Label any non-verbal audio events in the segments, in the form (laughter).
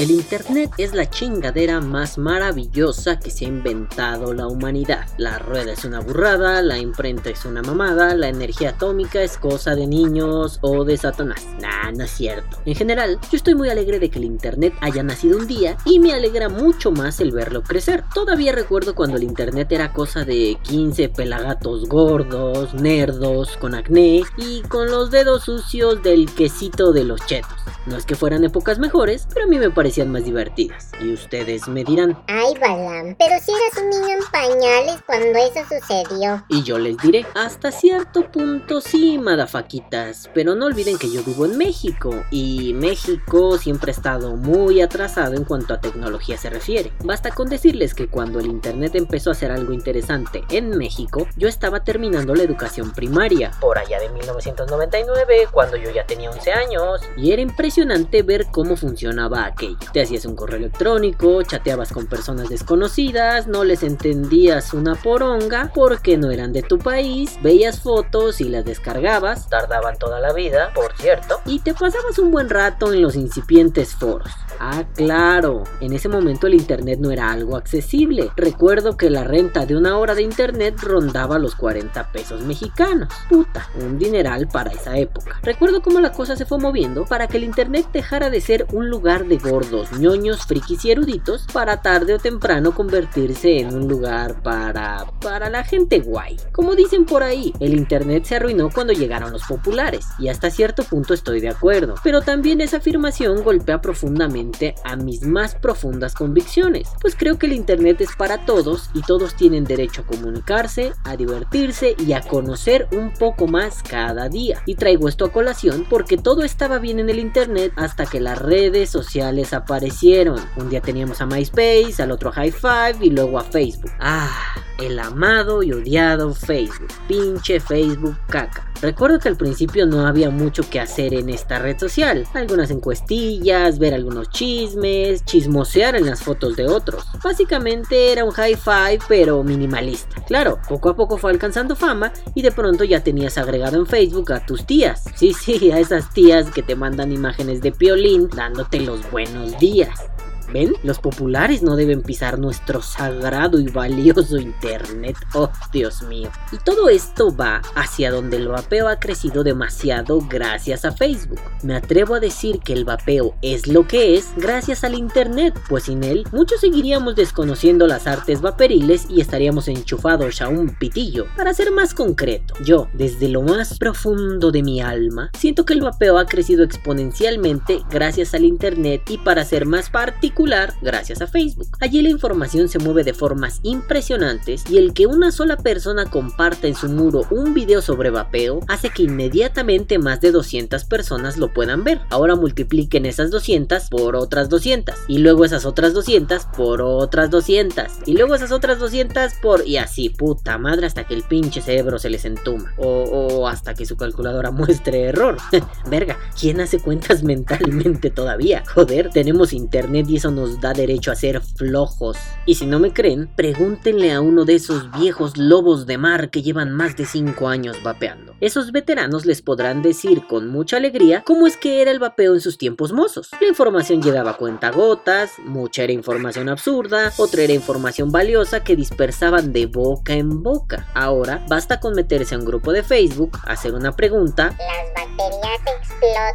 El Internet es la chingadera más maravillosa que se ha inventado la humanidad. La rueda es una burrada, la imprenta es una mamada, la energía atómica es cosa de niños o de Satanás. Nah, no es cierto. En general, yo estoy muy alegre de que el Internet haya nacido un día y me alegra mucho más el verlo crecer. Todavía recuerdo cuando el Internet era cosa de 15 pelagatos gordos, nerdos, con acné y con los dedos sucios del quesito de los chetos. No es que fueran épocas mejores, pero a mí me parecían más divertidas. Y ustedes me dirán. Ay, Balam, pero si eras un niño en pañales cuando eso sucedió. Y yo les diré, hasta cierto punto sí, madafaquitas, pero no olviden que yo vivo en México y México siempre ha estado muy atrasado en cuanto a tecnología se refiere. Basta con decirles que cuando el internet empezó a ser algo interesante en México, yo estaba terminando la educación primaria, por allá de 1999, cuando yo ya tenía 11 años, y era impresionante ver cómo funcionaba aquello. Te hacías un correo electrónico, chateabas con personas desconocidas, no les entendías una poronga porque no eran de tu país, veías fotos y las descargabas, tardaban toda la vida, por cierto, y te pasabas un buen rato en los incipientes foros. Ah, claro, en ese momento el internet no era algo accesible. Recuerdo que la renta de una hora de internet rondaba los 40 pesos mexicanos. Puta, un dineral para esa época. Recuerdo cómo la cosa se fue moviendo para que el internet dejara de ser un lugar de gordos, ñoños, frikis y eruditos para tarde o temprano convertirse en un lugar para para la gente guay. Como dicen por ahí, el internet se arruinó cuando llegaron los populares y hasta cierto punto estoy de acuerdo, pero también esa afirmación golpea profundamente a mis más profundas convicciones, pues creo que el Internet es para todos y todos tienen derecho a comunicarse, a divertirse y a conocer un poco más cada día. Y traigo esto a colación porque todo estaba bien en el Internet hasta que las redes sociales aparecieron. Un día teníamos a MySpace, al otro a High Five y luego a Facebook. Ah, el amado y odiado Facebook. Pinche Facebook caca. Recuerdo que al principio no había mucho que hacer en esta red social. Algunas encuestillas, ver algunos chismes, chismosear en las fotos de otros. Básicamente era un high five pero minimalista. Claro, poco a poco fue alcanzando fama y de pronto ya tenías agregado en Facebook a tus tías. Sí, sí, a esas tías que te mandan imágenes de piolín dándote los buenos días. ¿Ven? Los populares no deben pisar nuestro sagrado y valioso Internet. Oh, Dios mío. Y todo esto va hacia donde el vapeo ha crecido demasiado gracias a Facebook. Me atrevo a decir que el vapeo es lo que es gracias al Internet, pues sin él muchos seguiríamos desconociendo las artes vaporiles y estaríamos enchufados a un pitillo. Para ser más concreto, yo, desde lo más profundo de mi alma, siento que el vapeo ha crecido exponencialmente gracias al Internet y para ser más particular, gracias a Facebook. Allí la información se mueve de formas impresionantes y el que una sola persona comparta en su muro un video sobre vapeo hace que inmediatamente más de 200 personas lo puedan ver. Ahora multipliquen esas 200 por otras 200 y luego esas otras 200 por otras 200 y luego esas otras 200 por y así puta madre hasta que el pinche cerebro se les entuma o, hasta que su calculadora (laughs) muestre error. (laughs) Verga, ¿quién hace cuentas (laughs) mentalmente todavía? Joder, tenemos internet y eso nos da derecho a ser flojos. Y si no me creen, pregúntenle a uno de esos viejos lobos de mar que llevan más de 5 años vapeando. Esos veteranos les podrán decir con mucha alegría cómo es que era el vapeo en sus tiempos mozos. La información llegaba a cuentagotas, mucha era información absurda, otra era información valiosa que dispersaban de boca en boca. Ahora basta con meterse a un grupo de Facebook, hacer una pregunta. Las baterías la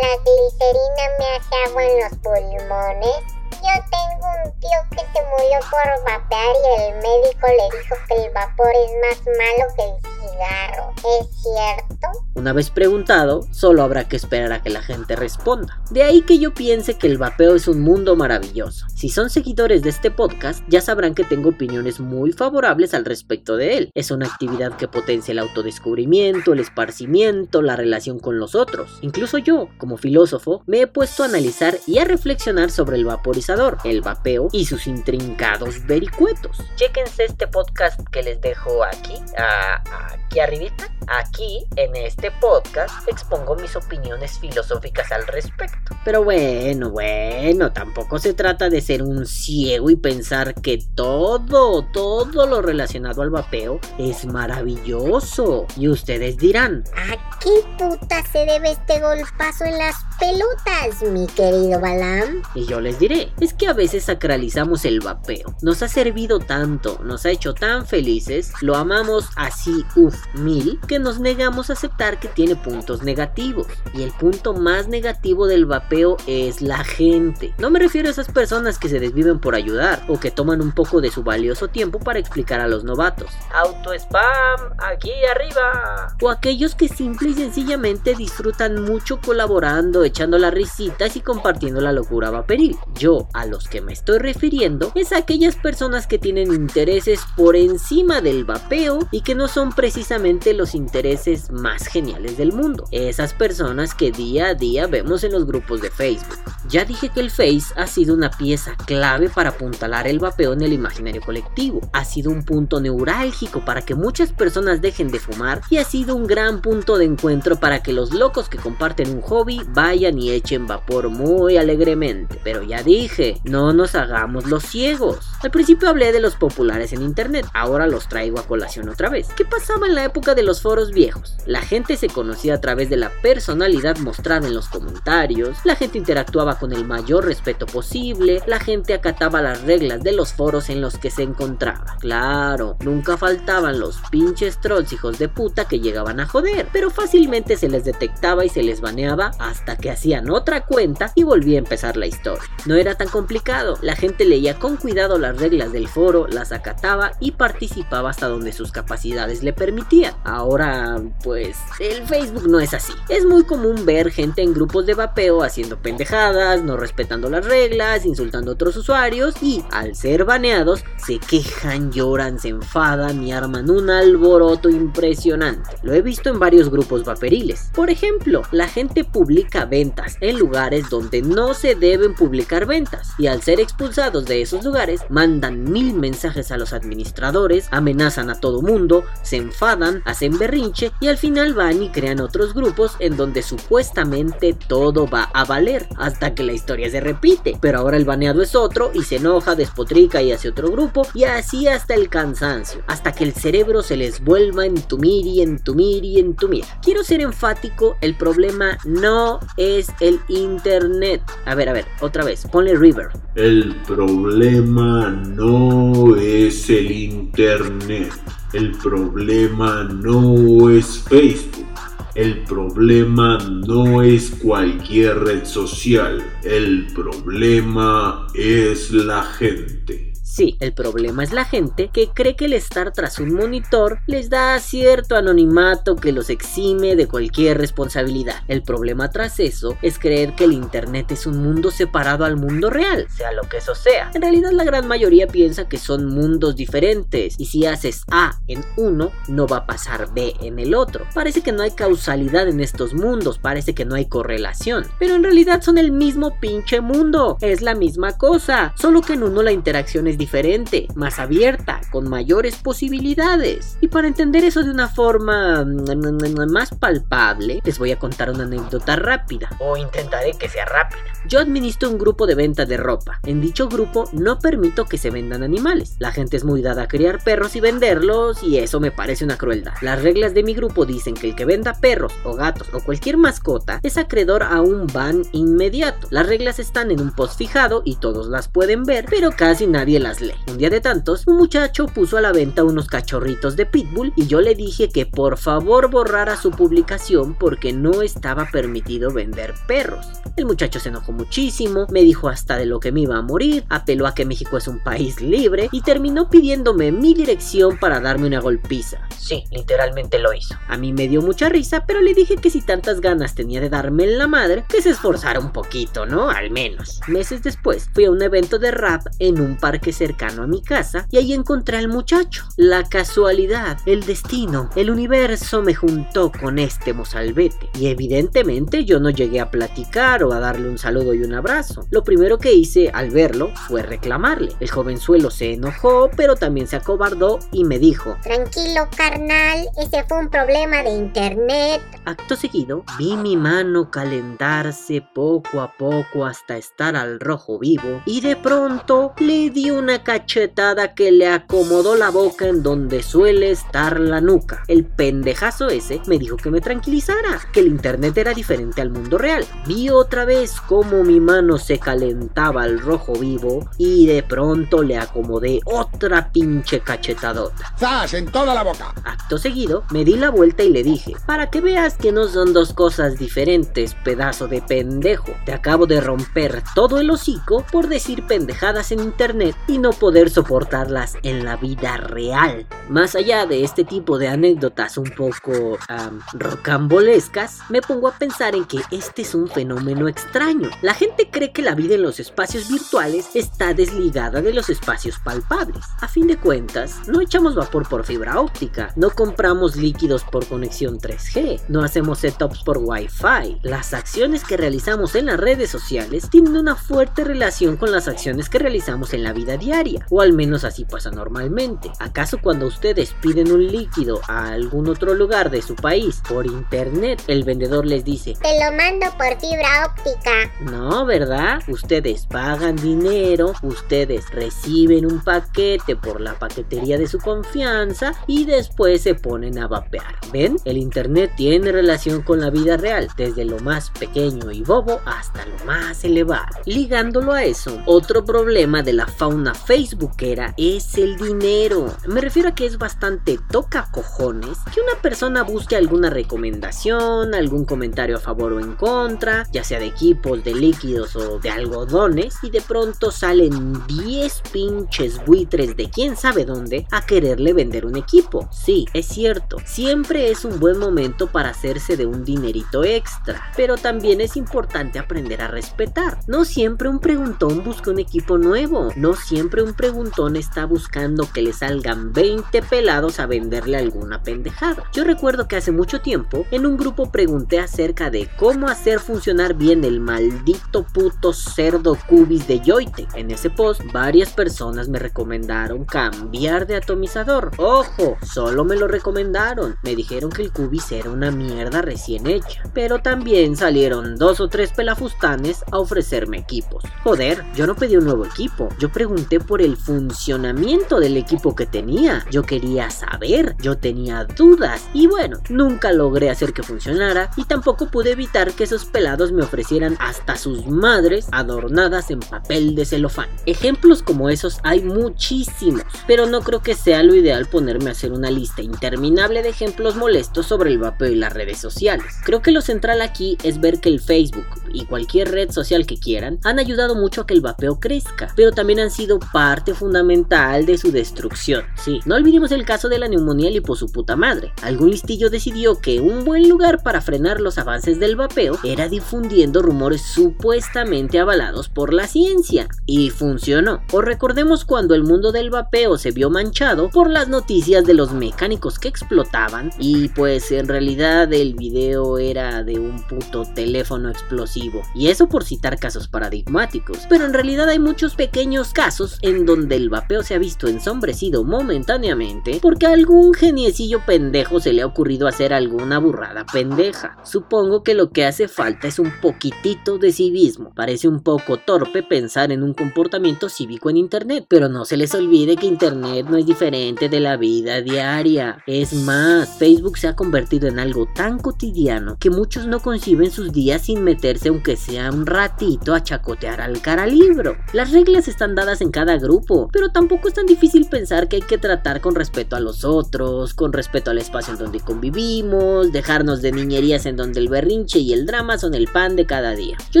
glicerina me hace agua en los pulmones. Yo tengo un tío que se murió por vapear y el médico le dijo que el vapor es más malo que el cigarro. ¿Es cierto? Una vez preguntado, solo habrá que esperar a que la gente responda. De ahí que yo piense que el vapeo es un mundo maravilloso. Si son seguidores de este podcast, ya sabrán que tengo opiniones muy favorables al respecto de él. Es una actividad que potencia el autodescubrimiento, el esparcimiento, la relación con los otros. Incluso yo, como filósofo, me he puesto a analizar y a reflexionar sobre el vaporizador, el vapeo y sus intrincados vericuetos. Chéquense este podcast que les dejo aquí, aquí arribita Aquí, en este podcast, expongo mis opiniones filosóficas al respecto. Pero bueno, bueno, tampoco se trata de ser un ciego y pensar que todo, todo lo relacionado al vapeo es maravilloso. Y ustedes dirán, ¿a qué puta se debe este golpazo en las pelotas, mi querido Balam? Y yo les diré, es que a veces sacralizamos el vapeo. Nos ha servido tanto, nos ha hecho tan felices, lo amamos así, uff, mil, que nos negamos a aceptar que tiene puntos negativos. Y el punto más negativo del vapeo es la gente. No me refiero a esas personas que se desviven por ayudar o que toman un poco de su valioso tiempo para explicar a los novatos. Auto spam, aquí arriba. O aquellos que simple y sencillamente disfrutan mucho colaborando, echando las risitas y compartiendo la locura vaporil. Yo, a los que me estoy refiriendo, es a aquellas personas que tienen intereses por encima del vapeo y que no son precisamente los intereses más geniales del mundo. Esas personas que día a día vemos en los grupos de Facebook. Ya dije que el Face ha sido una pieza clave para apuntalar el vapeo en el imaginario colectivo. Ha sido un punto neurálgico para que muchas personas dejen de fumar y ha sido un gran punto de encuentro para que los locos que comparten un hobby vayan y echen vapor muy alegremente. Pero ya dije, no nos hagamos los ciegos. Al principio hablé de los populares en internet, ahora los traigo a colación otra vez. ¿Qué pasaba en la época de los foros viejos? La gente se conocía a través de la personalidad mostrada en los comentarios, la gente interactuaba con el mayor respeto posible, la gente acataba las reglas de los foros en los que se encontraba. Claro, nunca faltaban los pinches trolls hijos de puta que llegaban a joder, pero fácilmente se les detectaba y se les baneaba hasta que hacían otra cuenta y volvía a empezar la historia. No era tan complicado, la gente leía con cuidado las reglas del foro, las acataba y participaba hasta donde sus capacidades le permitían. Ahora, pues, el Facebook no es así. Es muy común ver gente en grupos de vapeo haciendo pendejadas, no respetando las reglas, insultando a otros usuarios y, al ser baneados, se quejan, lloran, se enfadan y arman un alboroto impresionante. Lo he visto en varios grupos vaperiles. Por ejemplo, la gente publica ventas en lugares donde no se deben publicar ventas y al ser expulsados de esos lugares mandan mil mensajes a los administradores, amenazan a todo mundo, se enfadan, hacen berrinche y al final van y crean otros grupos en donde supuestamente todo va a valer hasta que la historia se repite. Pero ahora el baneado es otro y se enoja, despotrica y hace otro grupo y así hasta el cansancio, hasta que el cerebro se les vuelva a entumir y entumir y entumir. Quiero ser enfático, el problema no es el internet. A ver, a ver, otra vez, River. El problema no es el internet. El problema no es Facebook. El problema no es cualquier red social. El problema es la gente. Sí, el problema es la gente que cree que el estar tras un monitor les da cierto anonimato que los exime de cualquier responsabilidad. El problema tras eso es creer que el Internet es un mundo separado al mundo real, sea lo que eso sea. En realidad la gran mayoría piensa que son mundos diferentes y si haces A en uno, no va a pasar B en el otro. Parece que no hay causalidad en estos mundos, parece que no hay correlación, pero en realidad son el mismo pinche mundo, es la misma cosa, solo que en uno la interacción es diferente diferente, más abierta, con mayores posibilidades. Y para entender eso de una forma mm, más palpable, les voy a contar una anécdota rápida. O intentaré que sea rápida. Yo administro un grupo de venta de ropa. En dicho grupo no permito que se vendan animales. La gente es muy dada a criar perros y venderlos y eso me parece una crueldad. Las reglas de mi grupo dicen que el que venda perros o gatos o cualquier mascota es acreedor a un ban inmediato. Las reglas están en un post fijado y todos las pueden ver, pero casi nadie las un día de tantos, un muchacho puso a la venta unos cachorritos de pitbull y yo le dije que por favor borrara su publicación porque no estaba permitido vender perros. El muchacho se enojó muchísimo, me dijo hasta de lo que me iba a morir, apeló a que México es un país libre y terminó pidiéndome mi dirección para darme una golpiza. Sí, literalmente lo hizo. A mí me dio mucha risa, pero le dije que si tantas ganas tenía de darme en la madre, que se esforzara un poquito, ¿no? Al menos. Meses después, fui a un evento de rap en un parque cercano a mi casa y ahí encontré al muchacho. La casualidad, el destino, el universo me juntó con este mozalbete y evidentemente yo no llegué a platicar o a darle un saludo y un abrazo. Lo primero que hice al verlo fue reclamarle. El jovenzuelo se enojó, pero también se acobardó y me dijo, Tranquilo, carnal, ese fue un problema de internet. Acto seguido, vi mi mano calentarse poco a poco hasta estar al rojo vivo y de pronto le di una cachetada que le acomodó la boca en donde suele estar la nuca. El pendejazo ese me dijo que me tranquilizara, que el internet era diferente al mundo real. Vi otra vez cómo mi mano se calentaba al rojo vivo y de pronto le acomodé otra pinche cachetadota. ¡Zas! En toda la boca. Acto seguido, me di la vuelta y le dije, para que veas que no son dos cosas diferentes, pedazo de pendejo. Te acabo de romper todo el hocico por decir pendejadas en internet y no poder soportarlas en la vida real. Más allá de este tipo de anécdotas un poco am, rocambolescas, me pongo a pensar en que este es un fenómeno extraño. La gente cree que la vida en los espacios virtuales está desligada de los espacios palpables. A fin de cuentas, no echamos vapor por fibra óptica, no compramos líquidos por conexión 3G, no hacemos setups por Wi-Fi. Las acciones que realizamos en las redes sociales tienen una fuerte relación con las acciones que realizamos en la vida diaria, o al menos así pasa normalmente. ¿Acaso cuando ustedes piden un líquido a algún otro lugar de su país por internet, el vendedor les dice, Te lo mando por fibra óptica. no, ¿verdad? Ustedes pagan dinero, ustedes reciben un paquete por la paquetería de su confianza y después se ponen a vapear. ¿Ven? El Internet tiene relación con la vida real, desde lo más pequeño y bobo hasta lo más elevado. Ligándolo a eso, otro problema de la fauna facebookera es el dinero. Me refiero a que es bastante toca cojones que una persona busque alguna recomendación, algún comentario a favor o en contra, ya sea de equipos, de líquidos o de algodones, y de pronto salen 10 pinches buitres de quién sabe dónde a quererle vender un equipo. Sí, es cierto, siempre es un buen momento para hacerse de un dinerito extra, pero también es importante aprender a respetar. No siempre un preguntón busca un equipo nuevo, no siempre un preguntón está buscando que le salgan 20 pelados a venderle alguna pendejada. Yo recuerdo que hace mucho tiempo en un grupo pregunté acerca de cómo hacer funcionar bien el maldito puto cerdo cubis de Joyte. En ese post varias personas me recomendaron cambiar de atomizador. Ojo, solo me lo recomendaron. Me dijeron que el cubis era una mierda recién hecha. Pero también salieron dos o tres pelafustanes a ofrecerme equipos. Joder, yo no pedí un nuevo equipo. Yo pregunté por el funcionamiento del equipo que tenía. Yo quería saber, yo tenía dudas. Y bueno, nunca logré hacer que funcionara y tampoco pude evitar que esos pelados me ofrecieran hasta sus madres adornadas en papel de celofán. Ejemplos como esos hay muchísimos, pero no creo que sea lo ideal ponerme a hacer una lista interminable de ejemplos molestos sobre el vapeo y las redes sociales. Creo que lo central aquí es ver que el Facebook y cualquier red social que quieran han ayudado mucho a que el vapeo crezca, pero también han sido parte fundamental de su destrucción. Sí, no olvidemos el caso de la neumonía lipo su puta madre. Algún listillo decidió que un buen lugar para frenar los avances del vapeo era difundiendo rumores supuestamente avalados por la ciencia. Y funcionó. O recordemos cuando el mundo del vapeo se vio manchado por las noticias de los mecánicos que explotaban y pues en realidad el video era de un puto teléfono explosivo. Y eso por citar casos paradigmáticos. Pero en realidad hay muchos pequeños casos en donde el vapeo se ha visto ensombrecido momentáneamente porque a algún geniecillo pendejo se le ha ocurrido hacer alguna burrada pendeja. Supongo que lo que hace falta es un poquitito de civismo. Parece un poco torpe pensar en un comportamiento cívico en internet, pero no se les olvide que internet no es diferente de la vida diaria. Es más, Facebook se ha convertido en algo tan cotidiano que muchos no conciben sus días sin meterse aunque sea un ratito a chacotear al cara libro. Las reglas están dadas en cada grupo, pero tampoco es tan difícil pensar que hay que tratar con respeto a los otros, con respeto al espacio en donde convivimos, dejarnos de niñerías en donde el berrinche y el drama son el pan de cada día. Yo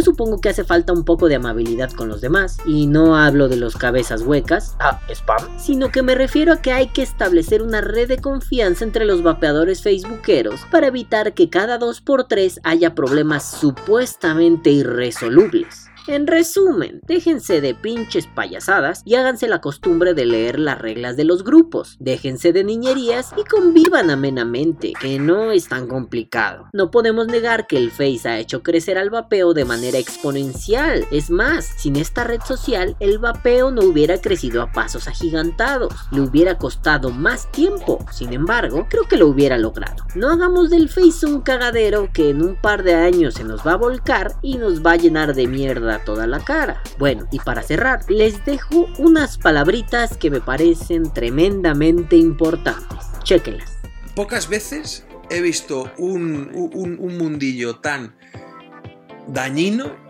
supongo que hace falta un poco de amabilidad con los demás, y no hablo de los cabezas huecas, Ah, spam. sino que me refiero a que hay que establecer una red de confianza entre los vapeadores facebookeros para evitar que cada 2x3 haya problemas supuestamente irresolubles. En resumen, déjense de pinches payasadas y háganse la costumbre de leer las reglas de los grupos. Déjense de niñerías y convivan amenamente, que no es tan complicado. No podemos negar que el Face ha hecho crecer al vapeo de manera exponencial. Es más, sin esta red social, el vapeo no hubiera crecido a pasos agigantados. Le hubiera costado más tiempo. Sin embargo, creo que lo hubiera logrado. No hagamos del Face un cagadero que en un par de años se nos va a volcar y nos va a llenar de mierda toda la cara. Bueno, y para cerrar, les dejo unas palabritas que me parecen tremendamente importantes. Chequenlas. Pocas veces he visto un, un mundillo tan dañino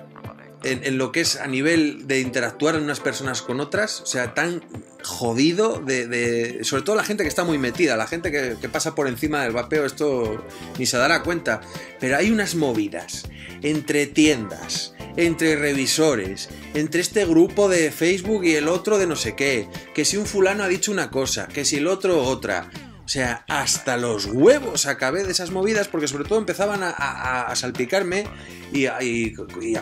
en, lo que es a nivel de interactuar unas personas con otras, o sea, tan jodido de, sobre todo la gente que está muy metida, la gente que, que, pasa por encima del vapeo, esto ni se dará cuenta, pero hay unas movidas entre tiendas, entre revisores, entre este grupo de Facebook y el otro de no sé qué, que si un fulano ha dicho una cosa, que si el otro otra, o sea, hasta los huevos acabé de esas movidas porque sobre todo empezaban a, salpicarme y a,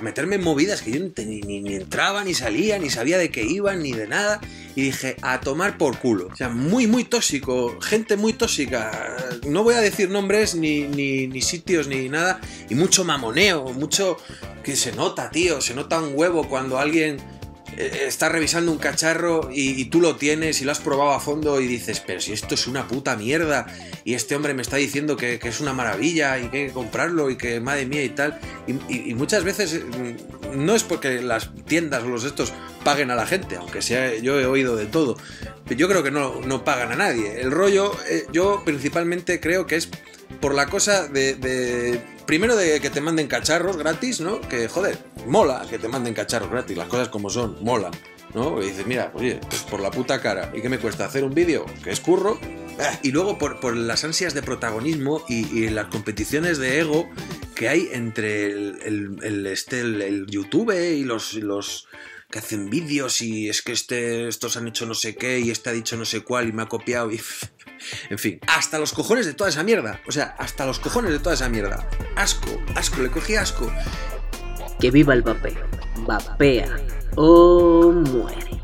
meterme en movidas que yo ni, ni, entraba, ni salía, ni sabía de qué iban, ni de nada. Y dije, a tomar por culo. O sea, muy, muy tóxico, gente muy tóxica. No voy a decir nombres, ni, ni sitios, ni nada. Y mucho mamoneo, mucho que se nota, tío. Se nota un huevo cuando alguien eh, estás revisando un cacharro y, tú lo tienes y lo has probado a fondo y dices, pero si esto es una puta mierda y este hombre me está diciendo que, es una maravilla y que hay que comprarlo y que madre mía y tal. Y, muchas veces mm, no es porque las tiendas o los estos paguen a la gente, aunque sea yo he oído de todo. Yo creo que no, no pagan a nadie. El rollo, eh, yo principalmente creo que es por la cosa de, Primero de que te manden cacharros gratis, ¿no? Que, joder, mola que te manden cacharros gratis, las cosas como son, mola, ¿no? Y dices, mira, oye, pues por la puta cara, ¿y qué me cuesta hacer un vídeo? Que es curro. Y luego por, las ansias de protagonismo y, las competiciones de ego que hay entre el, el, este, el YouTube y los, los que hacen vídeos y es que este, estos han hecho no sé qué y este ha dicho no sé cuál y me ha copiado y... En fin, hasta los cojones de toda esa mierda. O sea, hasta los cojones de toda esa mierda. Asco, asco, le cogí asco. Que viva el vapeo. Vapea o muere.